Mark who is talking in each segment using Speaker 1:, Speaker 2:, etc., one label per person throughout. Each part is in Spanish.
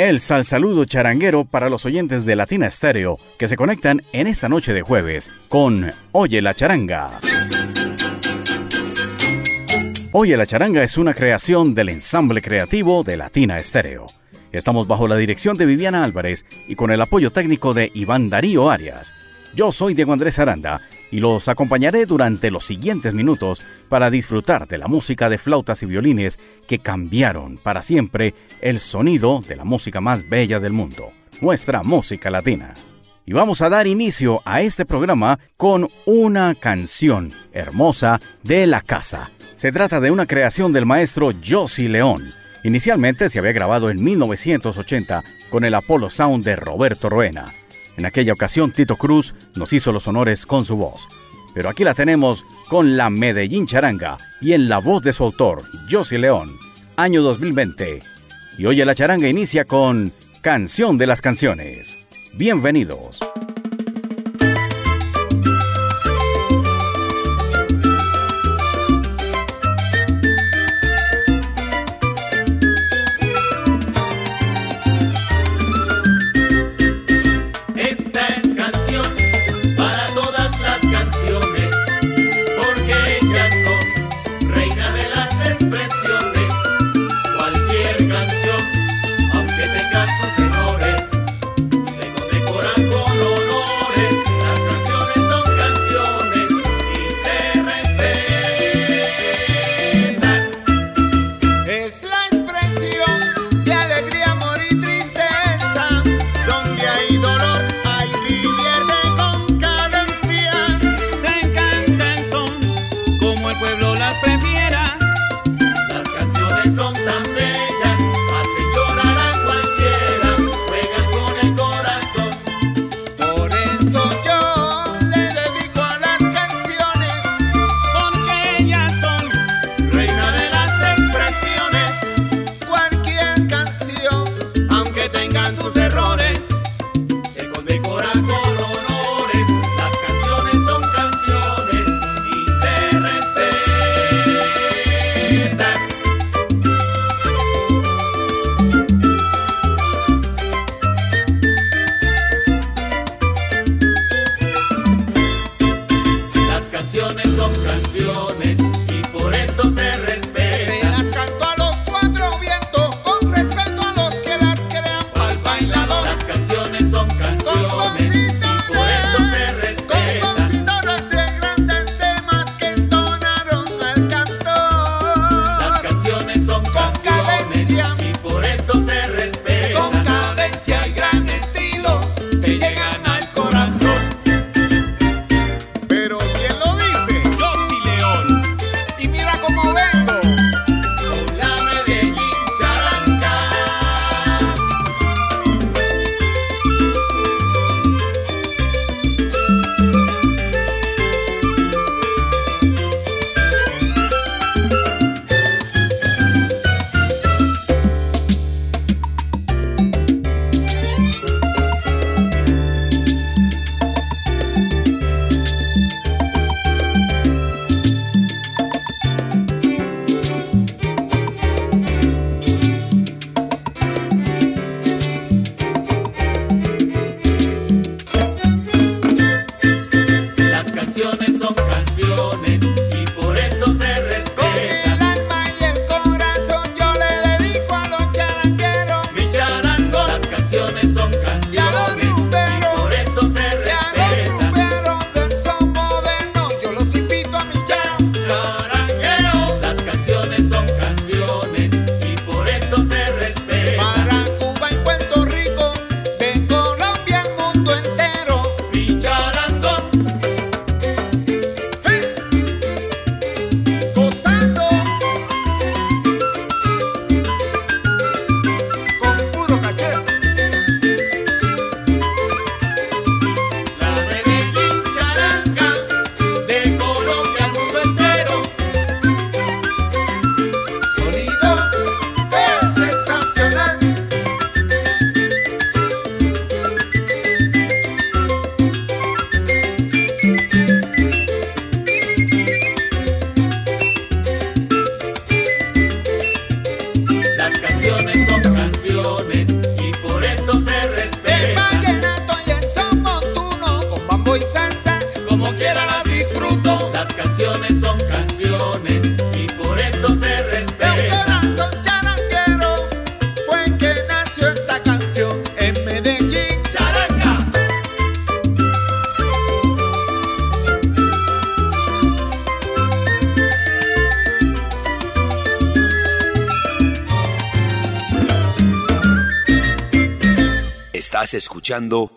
Speaker 1: El sal saludo charanguero para los oyentes de Latina Estéreo que se conectan en esta noche de jueves con Oye la charanga. Oye la charanga es una creación del ensamble creativo de Latina Estéreo. Estamos bajo la dirección de Viviana Álvarez y con el apoyo técnico de Iván Darío Arias. Yo soy Diego Andrés Aranda y los acompañaré durante los siguientes minutos para disfrutar de la música de flautas y violines que cambiaron para siempre el sonido de la música más bella del mundo, nuestra música latina. Y vamos a dar inicio a este programa con una canción hermosa de la casa. Se trata de una creación del maestro Josie León. Inicialmente se había grabado en 1980 con el Apollo Sound de Roberto Roena en aquella ocasión Tito Cruz nos hizo los honores con su voz. Pero aquí la tenemos con la Medellín Charanga y en la voz de su autor, Josie León, año 2020. Y hoy la charanga inicia con Canción de las Canciones. Bienvenidos.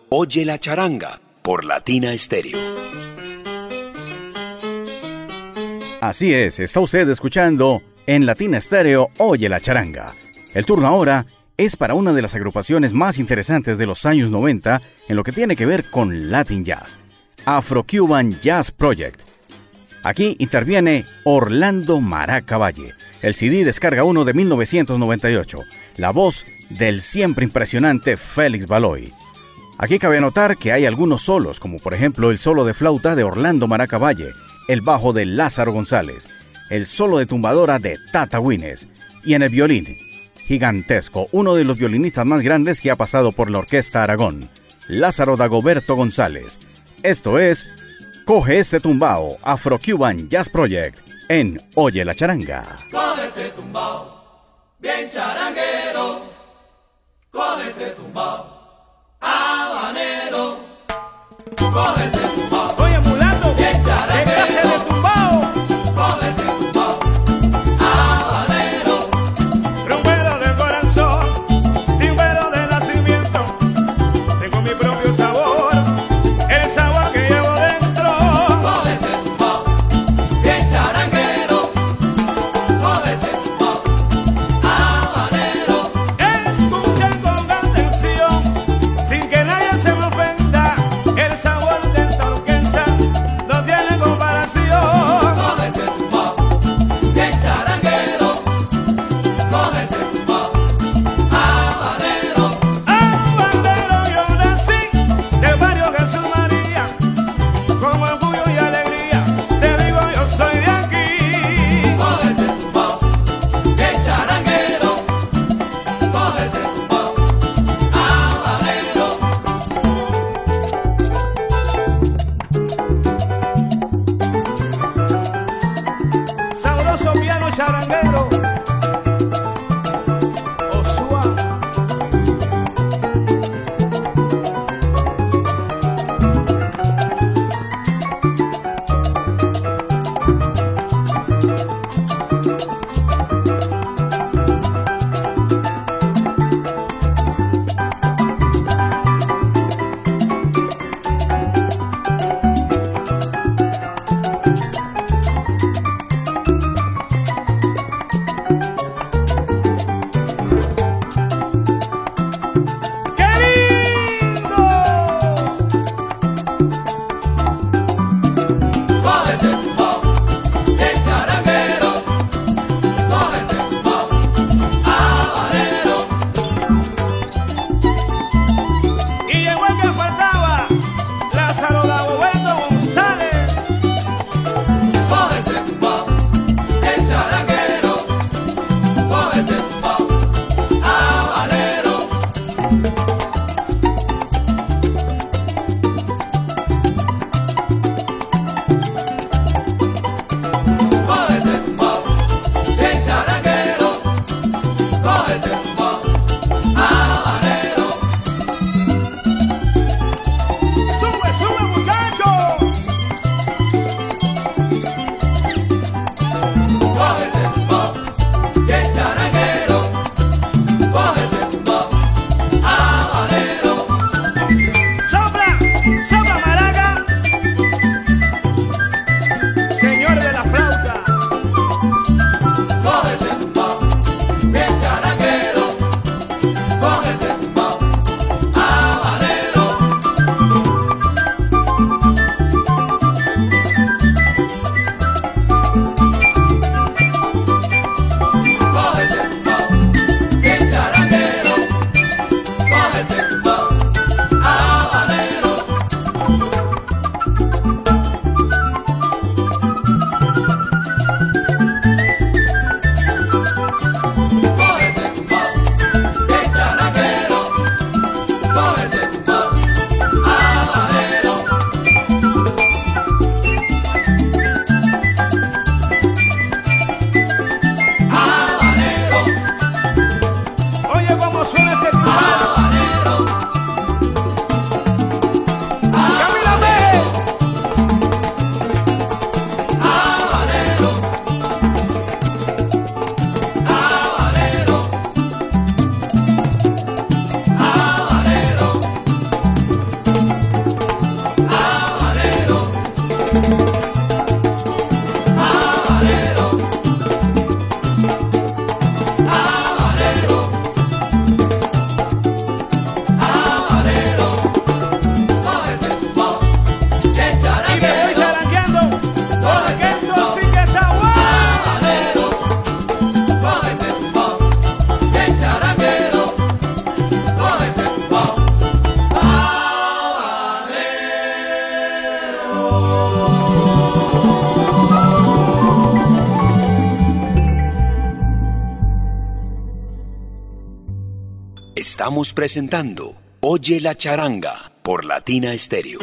Speaker 2: Oye la charanga por Latina Stereo.
Speaker 1: Así es, está usted escuchando en Latina Stereo Oye la charanga. El turno ahora es para una de las agrupaciones más interesantes de los años 90 en lo que tiene que ver con Latin Jazz, Afro-Cuban Jazz Project. Aquí interviene Orlando Maraca Valle. El CD descarga uno de 1998, la voz del siempre impresionante Félix Baloy. Aquí cabe notar que hay algunos solos, como por ejemplo el solo de flauta de Orlando Maraca Valle, el bajo de Lázaro González, el solo de tumbadora de Tata Wines y en el violín gigantesco, uno de los violinistas más grandes que ha pasado por la Orquesta Aragón, Lázaro Dagoberto González. Esto es Coge este tumbao Afro-Cuban Jazz Project en Oye la Charanga.
Speaker 3: Coge este tumbao, bien charanguero. Presentando Oye la charanga por Latina Estéreo.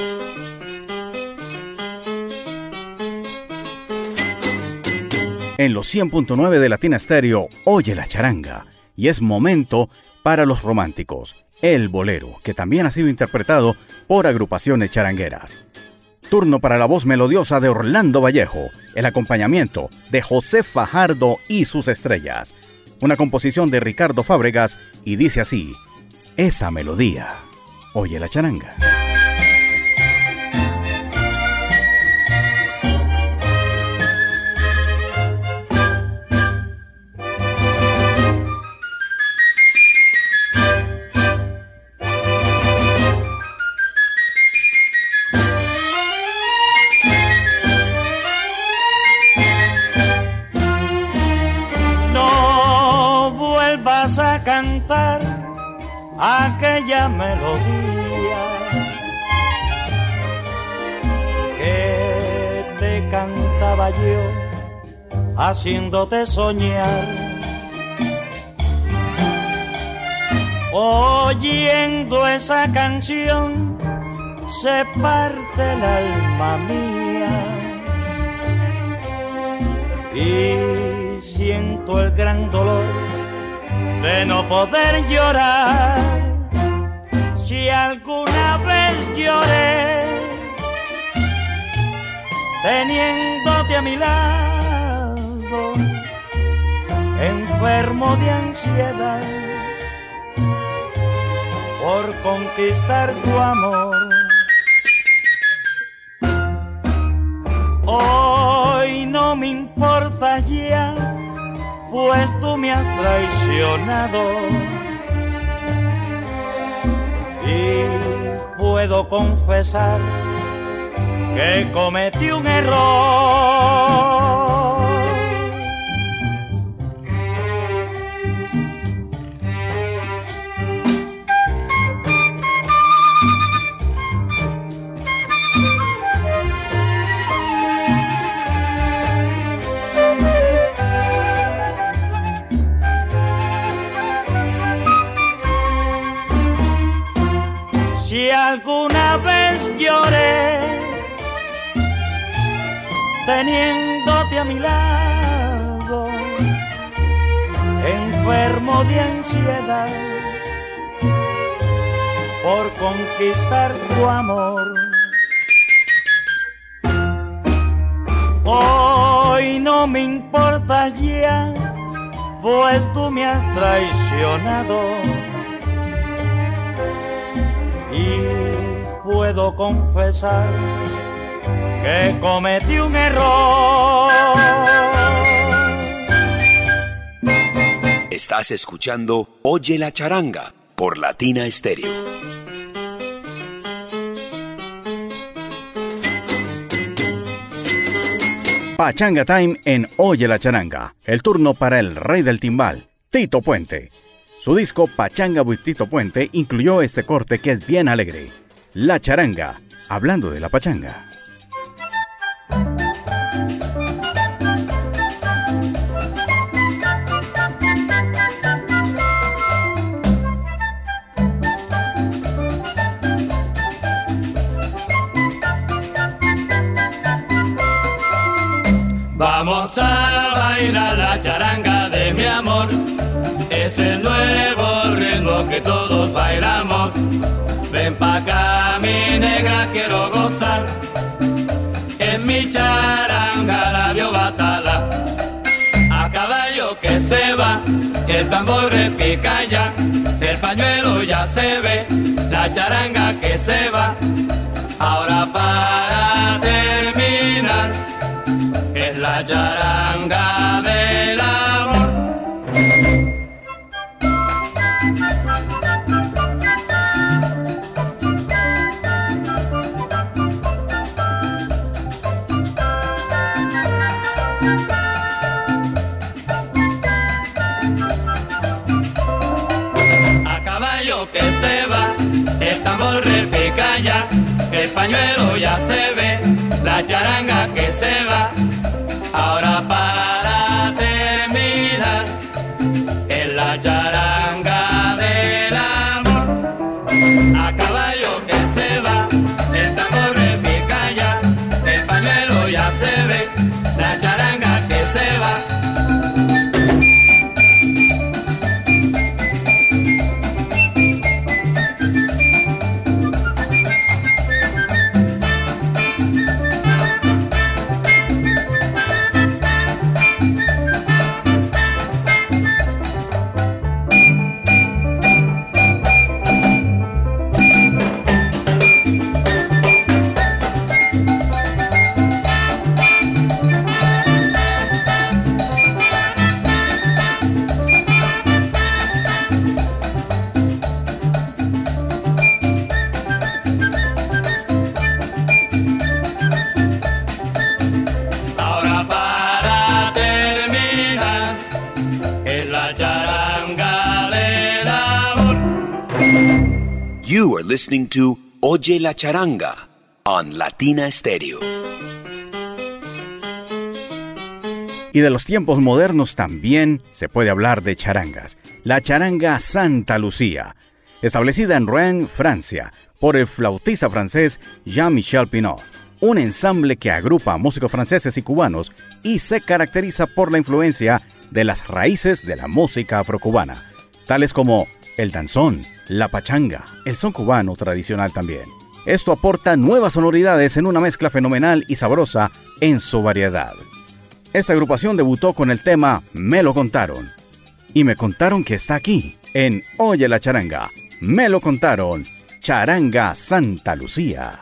Speaker 1: En los 100.9 de Latina Stereo, oye la charanga. Y es momento para los románticos, el bolero, que también ha sido interpretado por agrupaciones charangueras. Turno para la voz melodiosa de Orlando Vallejo, el acompañamiento de José Fajardo y sus estrellas. Una composición de Ricardo Fábregas y dice así, esa melodía. Oye la charanga.
Speaker 4: Haciéndote soñar. Oyendo esa canción se parte el alma mía y siento el gran dolor de no poder llorar. Si alguna vez lloré teniéndote a mi lado, enfermo de ansiedad por conquistar tu amor. Hoy no me importa ya, pues tú me has traicionado. Y puedo confesar que cometí un error. A mi lado, enfermo de ansiedad por conquistar tu amor. Hoy no me importa ya, pues tú me has traicionado y puedo confesar que cometí un error.
Speaker 3: Estás escuchando Oye la charanga por Latina Estéreo.
Speaker 1: Pachanga Time en Oye la Charanga. El turno para el rey del timbal, Tito Puente. Su disco Pachanga with Tito Puente incluyó este corte que es bien alegre. La charanga, hablando de la pachanga.
Speaker 5: Vamos a bailar la charanga de mi amor. Es el nuevo ritmo que todos bailamos. Ven pa' acá, mi negra, quiero gozar. Es mi charanga, la batala. A caballo que se va, el tambor repica ya. El pañuelo ya se ve, la charanga que se va. Ahora para terminar la charanga del amor. A caballo que se va, el tambor repica ya, el pañuelo ya se ve, la charanga que se va. Ahora para
Speaker 2: listening to Oye la Charanga on Latina Stereo.
Speaker 6: Y de los tiempos modernos también se puede hablar de charangas. La charanga Santa Lucía, establecida en Rouen, Francia, por el flautista francés Jean-Michel Pinot, un ensamble que agrupa músicos franceses y cubanos y se caracteriza por la influencia de las raíces de la música afrocubana, tales como el danzón, la pachanga, el son cubano tradicional también. Esto aporta nuevas sonoridades en una mezcla fenomenal y sabrosa en su variedad. Esta agrupación debutó con el tema Me lo contaron. Y me contaron que está aquí, en Oye la charanga. Me lo contaron. Charanga Santa Lucía.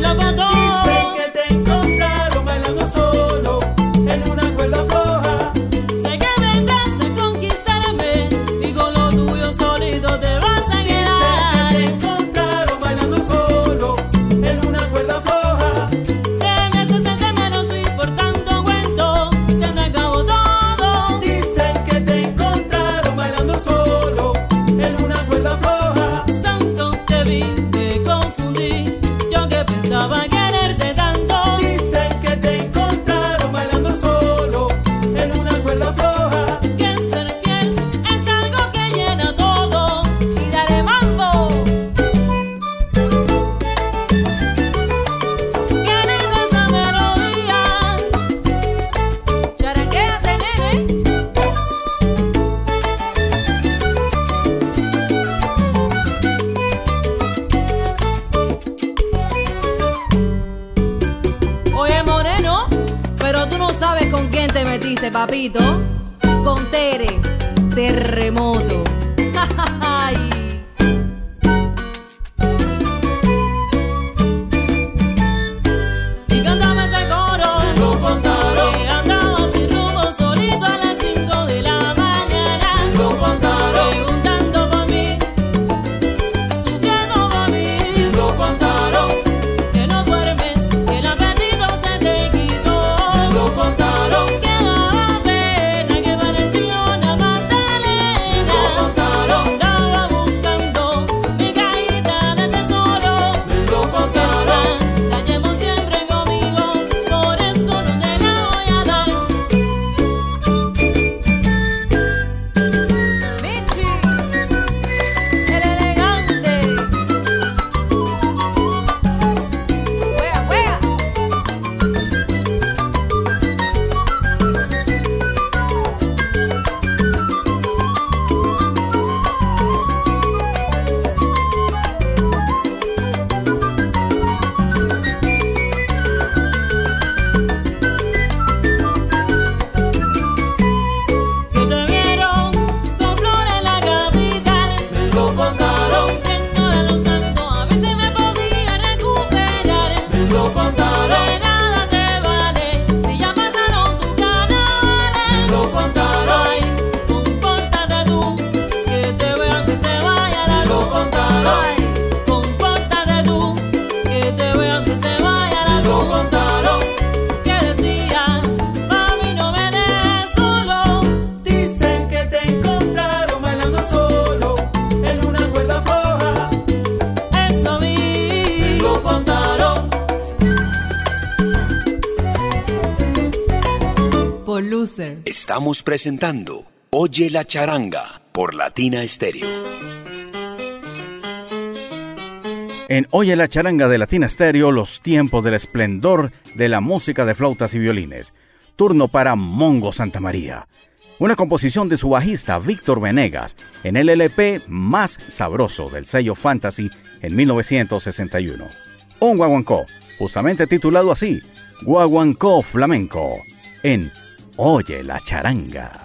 Speaker 7: el
Speaker 6: abandono. Presentando Oye la charanga por Latina Stereo.
Speaker 1: En Oye la charanga de Latina Stereo, los tiempos del esplendor de la música de flautas y violines. Turno para Mongo Santa María. Una composición de su bajista Víctor Venegas en el LP más sabroso del sello Fantasy en 1961. Un guaguancó, justamente titulado así, Guaguancó Flamenco, en Oye la charanga.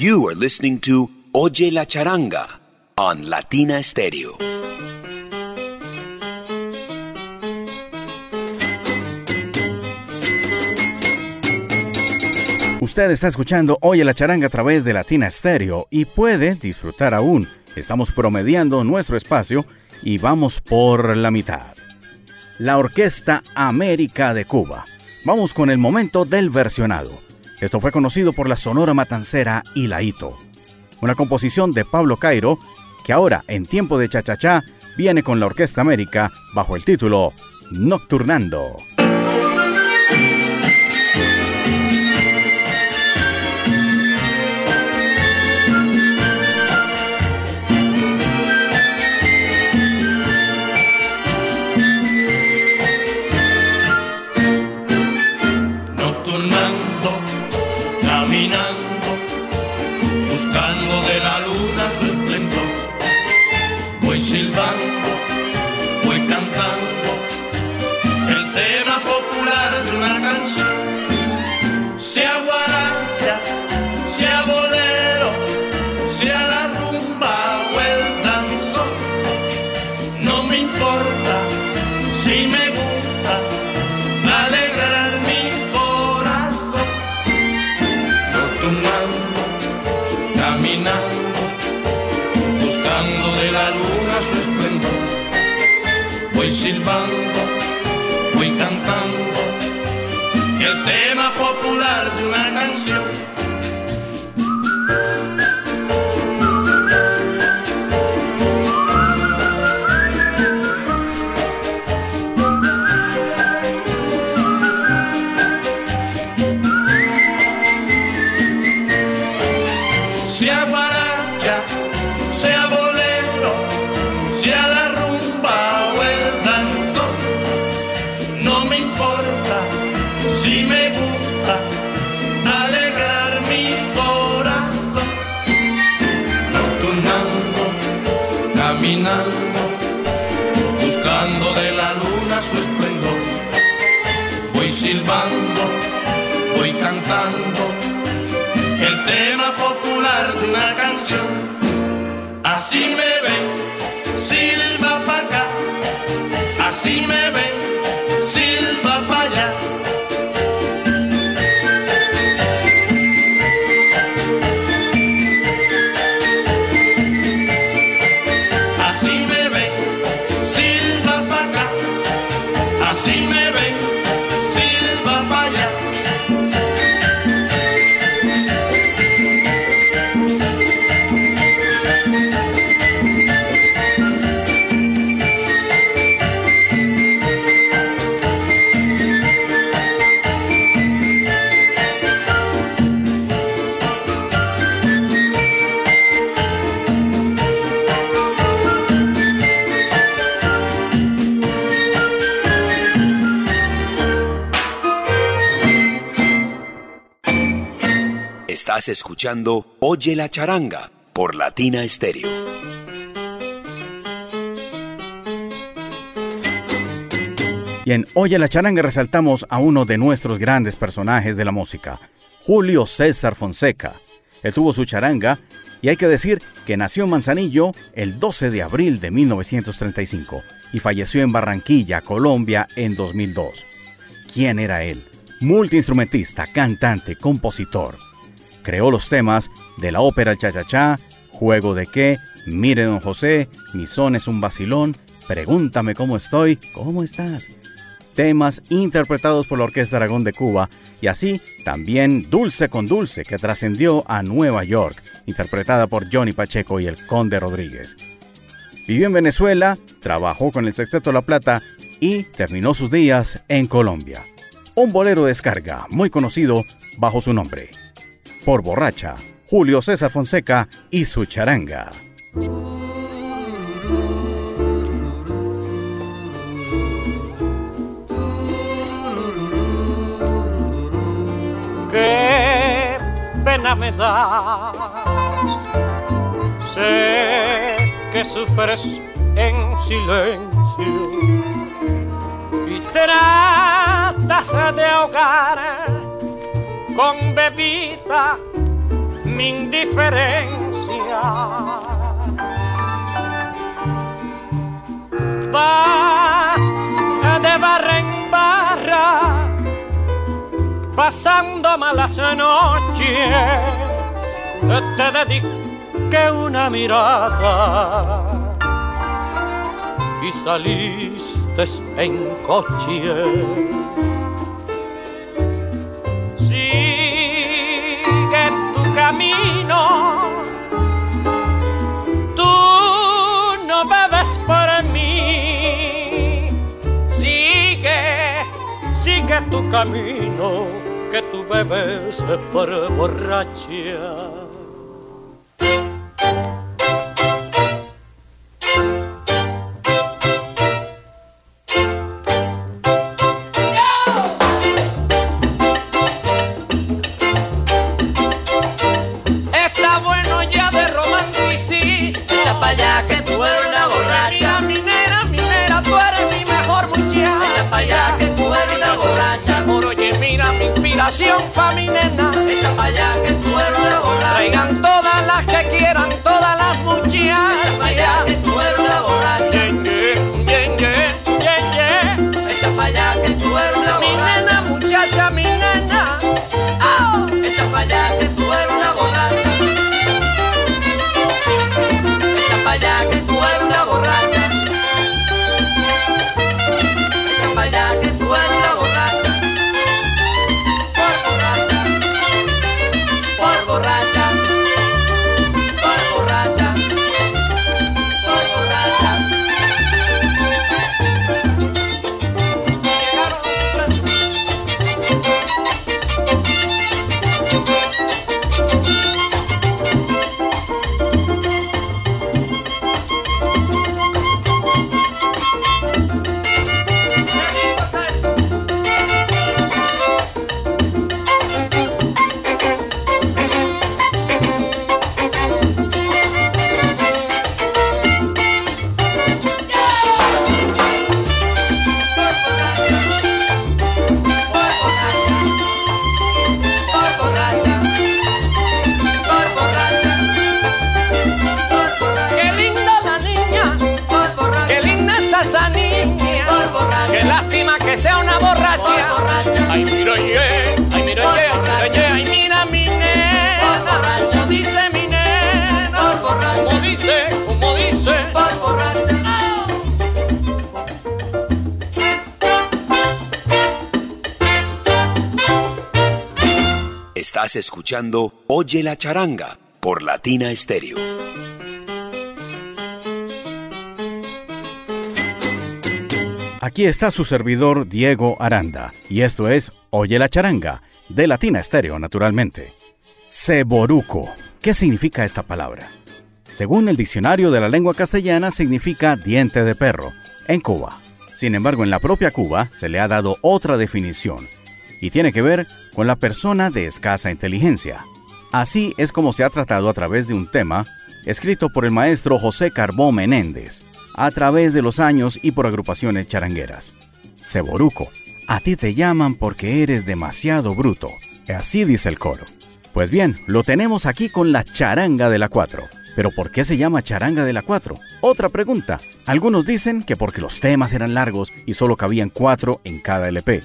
Speaker 3: You are listening to Oye la Charanga on Latina Stereo.
Speaker 1: Usted está escuchando Oye la charanga a través de Latina Stereo y puede disfrutar aún. Estamos promediando nuestro espacio y vamos por la mitad. La Orquesta América de Cuba. Vamos con el momento del versionado. Esto fue conocido por la Sonora Matancera y. Una composición de Pablo Cairo que ahora, en tiempo de cha-cha-cha, viene con la Orquesta América bajo el título. Nocturnando,
Speaker 8: buscando de la luna su esplendor. Voy silbando, voy cantando el tema popular de una canción. Sea guaracha, su esplendor. Voy silbando, voy cantando el tema Voy
Speaker 3: Estás escuchando Oye la Charanga por Latina Stereo.
Speaker 1: Y en Oye la charanga resaltamos a uno de nuestros grandes personajes de la música, Julio César Fonseca. Él tuvo su charanga y hay que decir que nació en Manzanillo el 12 de abril de 1935 y falleció en Barranquilla, Colombia, en 2002. ¿Quién era él? Multiinstrumentista, cantante, compositor. Creó los temas de la ópera El Cha-Cha-Cha, Juego de qué, Mire Don José, Mi son es un vacilón, Pregúntame cómo estoy, ¿cómo estás? Temas interpretados por la Orquesta Aragón de Cuba y así también Dulce con Dulce que trascendió a Nueva York, interpretada por Johnny Pacheco y el Conde Rodríguez. Vivió en Venezuela, trabajó con el Sexteto La Plata y terminó sus días en Colombia. Un bolero de descarga muy conocido bajo su nombre. Por borracha, Julio César Fonseca y su charanga.
Speaker 4: qué pena me da. Sé que sufres en silencio y tratas de ahogar con bebida
Speaker 9: mi indiferencia. Vas de barra en barra, pasando malas noches, te dediqué una mirada y saliste en coche tu camino, que tú bebes por borracha.
Speaker 2: Oye la charanga por Latina Stereo.
Speaker 1: Aquí está su servidor Diego Aranda y esto es Oye la charanga de Latina Stereo naturalmente. Ceboruco. ¿Qué significa esta palabra? Según el diccionario de la lengua castellana significa diente de perro en Cuba. Sin embargo, en la propia Cuba se le ha dado otra definición y tiene que ver con la persona de escasa inteligencia. Así es como se ha tratado a través de un tema escrito por el maestro José Carbó Menéndez, a través de los años y por agrupaciones charangueras. Ceboruco, a ti te llaman porque eres demasiado bruto. Así dice el coro. Pues bien, lo tenemos aquí con la charanga de la 4. ¿Pero por qué se llama charanga de la 4? Otra pregunta. Algunos dicen que porque los temas eran largos y solo cabían 4 en cada LP.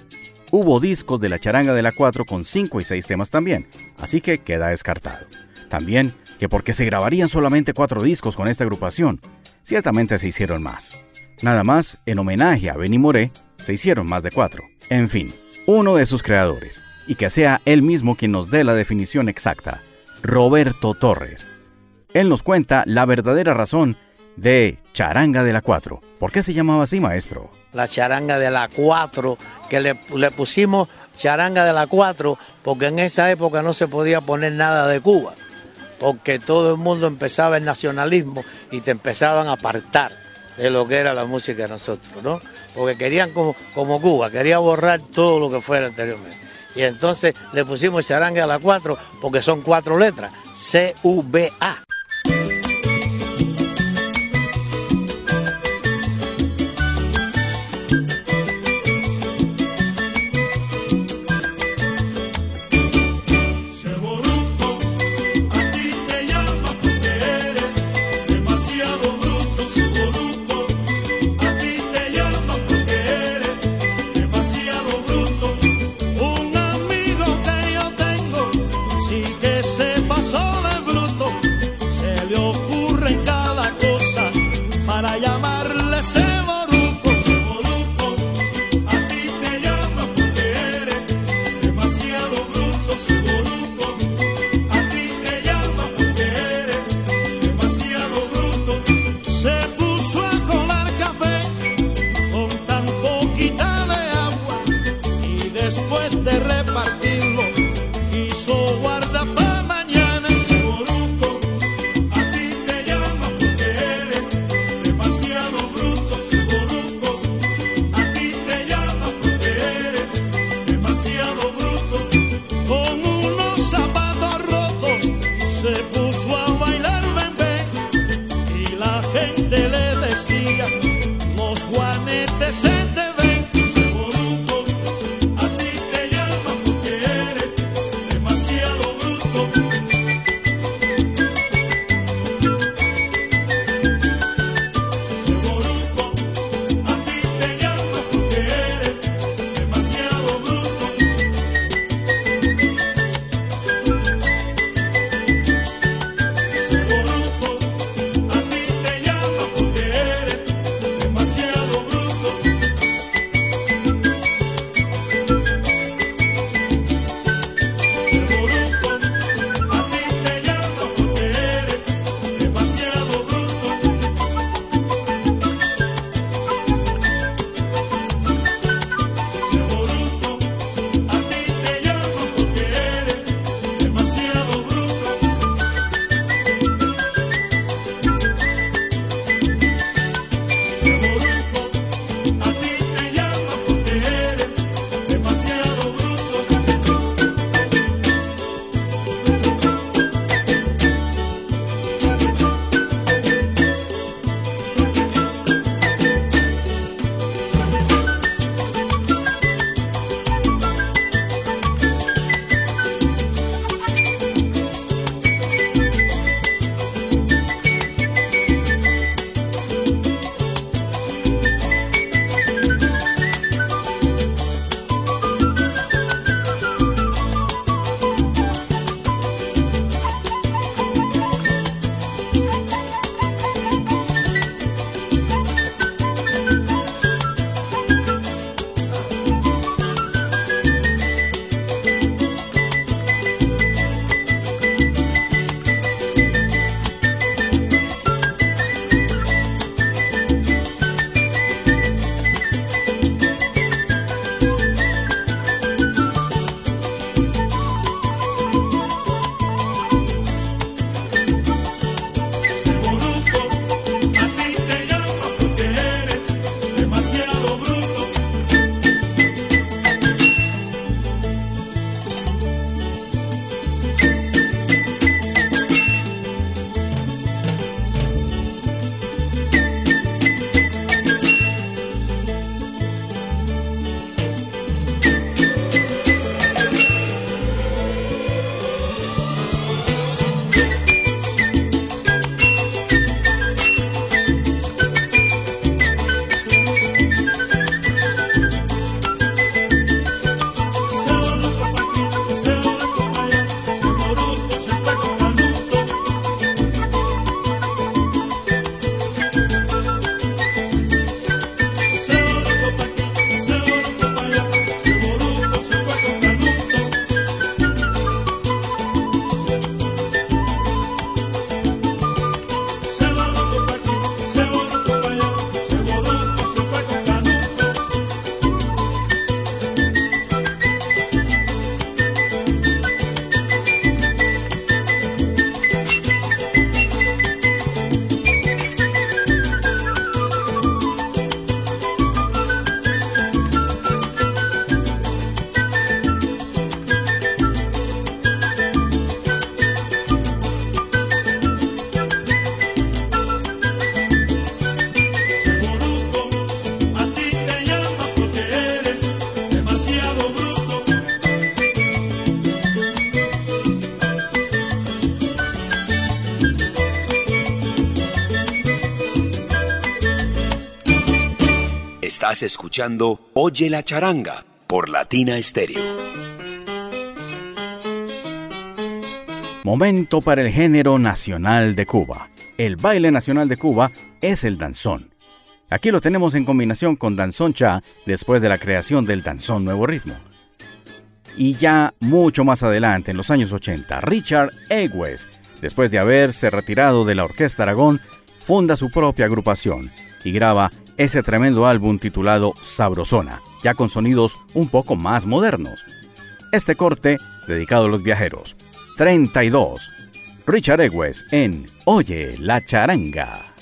Speaker 1: Hubo discos de la charanga de la 4 con 5 y 6 temas también, así que queda descartado. También que porque se grabarían solamente 4 discos con esta agrupación, ciertamente se hicieron más. Nada más, en homenaje a Benny Moré, se hicieron más de 4. En fin, uno de sus creadores, y que sea él mismo quien nos dé la definición exacta, Roberto Torres. Él nos cuenta la verdadera razón de Charanga de la 4. ¿Por qué se llamaba así, maestro?
Speaker 10: La charanga de la 4, que le, le, pusimos charanga de la 4 porque en esa época no se podía poner nada de Cuba, porque todo el mundo empezaba el nacionalismo y te empezaban a apartar de lo que era la música de nosotros, ¿no? Porque querían como, como Cuba, quería borrar todo lo que fuera anteriormente. Y entonces le pusimos charanga de la 4 porque son cuatro letras, C-U-B-A.
Speaker 3: say. Oye la charanga por Latina Stereo.
Speaker 1: Momento para el género nacional de Cuba. El baile nacional de Cuba es el danzón. Aquí lo tenemos en combinación con danzón cha después de la creación del danzón nuevo ritmo. Y ya mucho más adelante, en los años 80, Richard Egues, después de haberse retirado de la Orquesta Aragón, funda su propia agrupación y graba ese tremendo álbum titulado Sabrosona, ya con sonidos un poco más modernos.
Speaker 3: Este corte, dedicado a los viajeros. 32. Richard Egues en Oye la charanga.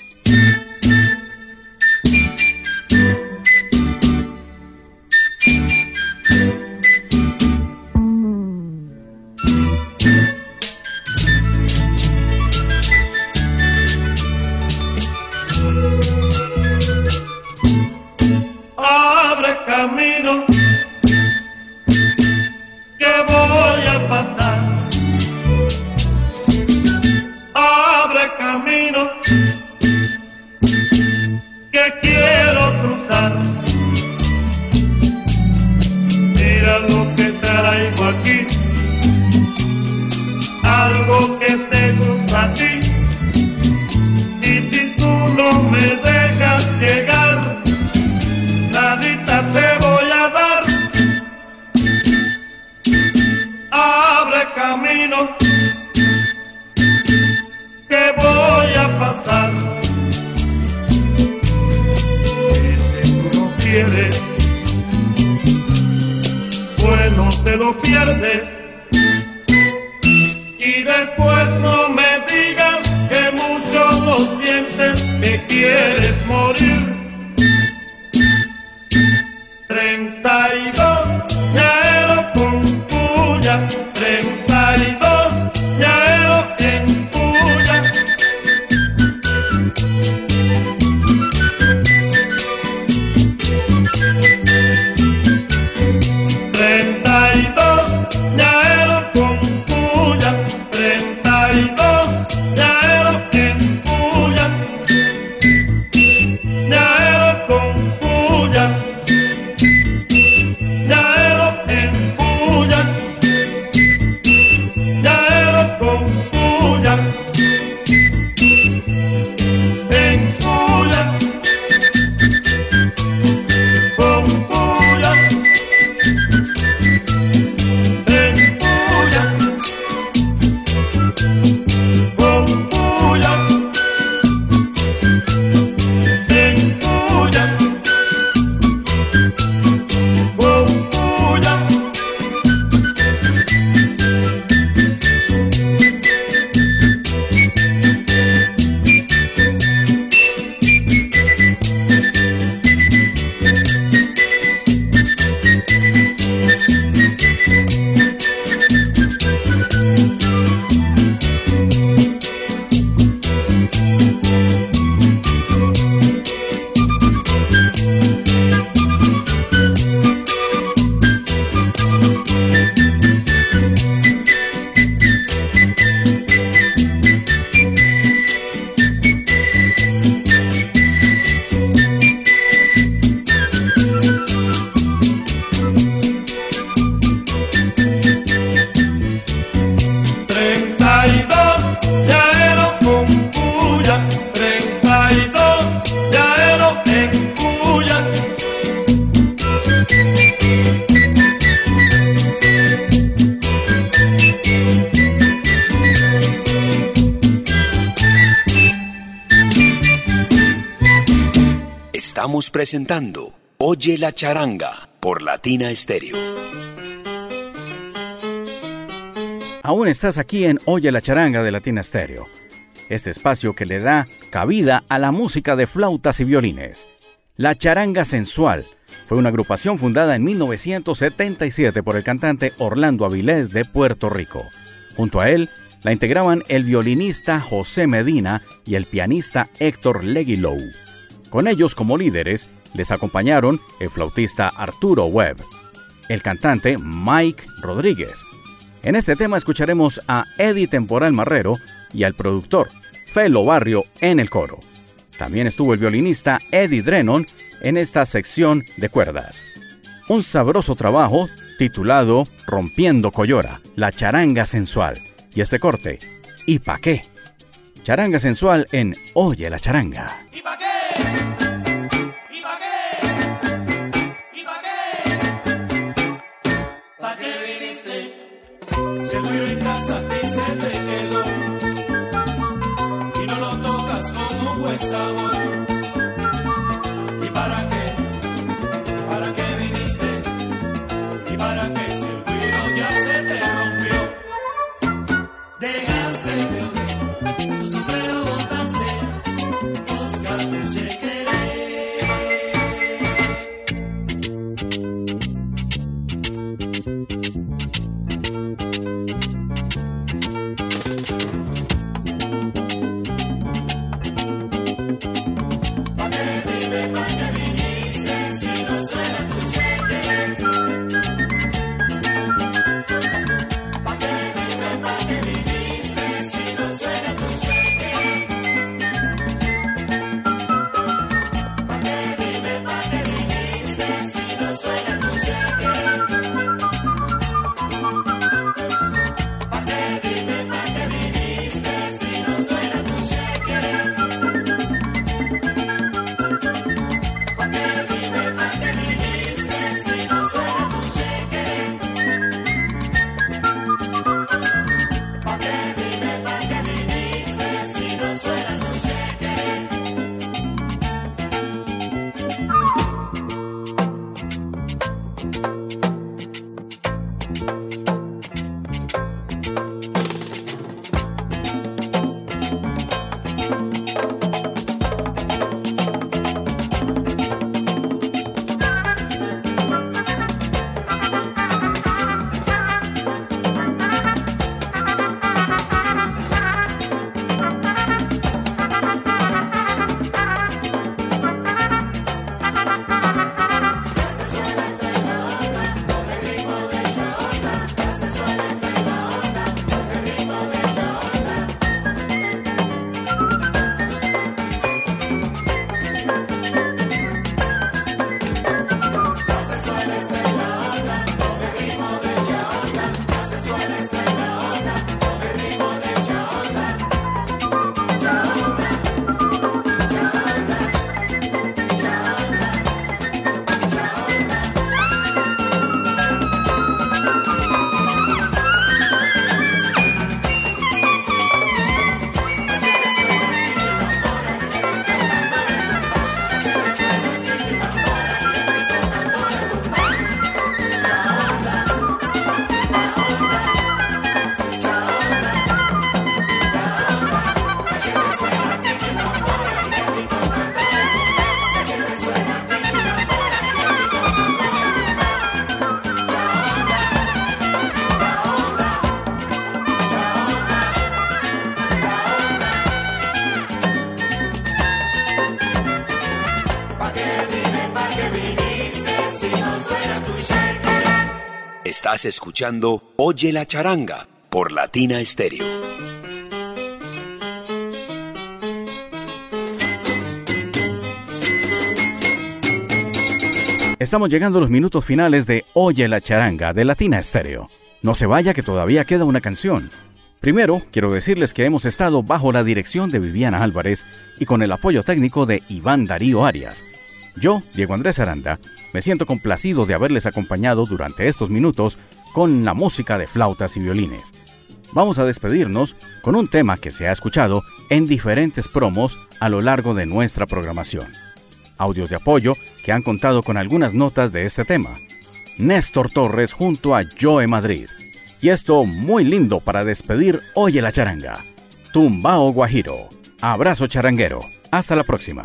Speaker 2: Estamos presentando Oye la charanga por Latina Estéreo.
Speaker 3: Aún estás aquí en Oye la charanga de Latina Stereo, este espacio que le da cabida a la música de flautas y violines. La Charanga Sensual fue una agrupación fundada en 1977 por el cantante Orlando Avilés de Puerto Rico. Junto a él la integraban el violinista José Medina y el pianista Héctor Leguilou. Con ellos como líderes les acompañaron el flautista Arturo Webb, el cantante Mike Rodríguez. En este tema escucharemos a Eddie Temporal Marrero y al productor Felo Barrio en el coro. También estuvo el violinista Eddie Drennon en esta sección de cuerdas. Un sabroso trabajo titulado Rompiendo Coyora, la charanga sensual. Y este corte, ¿y pa' qué? Charanga sensual en Oye la charanga.
Speaker 11: ¿Pa'
Speaker 3: Oye la charanga por Latina Stereo.
Speaker 1: Estamos llegando a los minutos finales de Oye la charanga de Latina Estéreo. No se vaya que todavía queda una canción. Primero, quiero decirles que hemos estado bajo la dirección de Viviana Álvarez y con el apoyo técnico de Iván Darío Arias. Yo, Diego Andrés Aranda, me siento complacido de haberles acompañado durante estos minutos con la música de flautas y violines. Vamos a despedirnos con un tema que se ha escuchado en diferentes promos a lo largo de nuestra programación. Audios de apoyo que han contado con algunas notas de este tema. Néstor Torres junto a Joe Madrid. Y esto muy lindo para despedir Oye la charanga. Tumbao Guajiro. Abrazo charanguero. Hasta la próxima.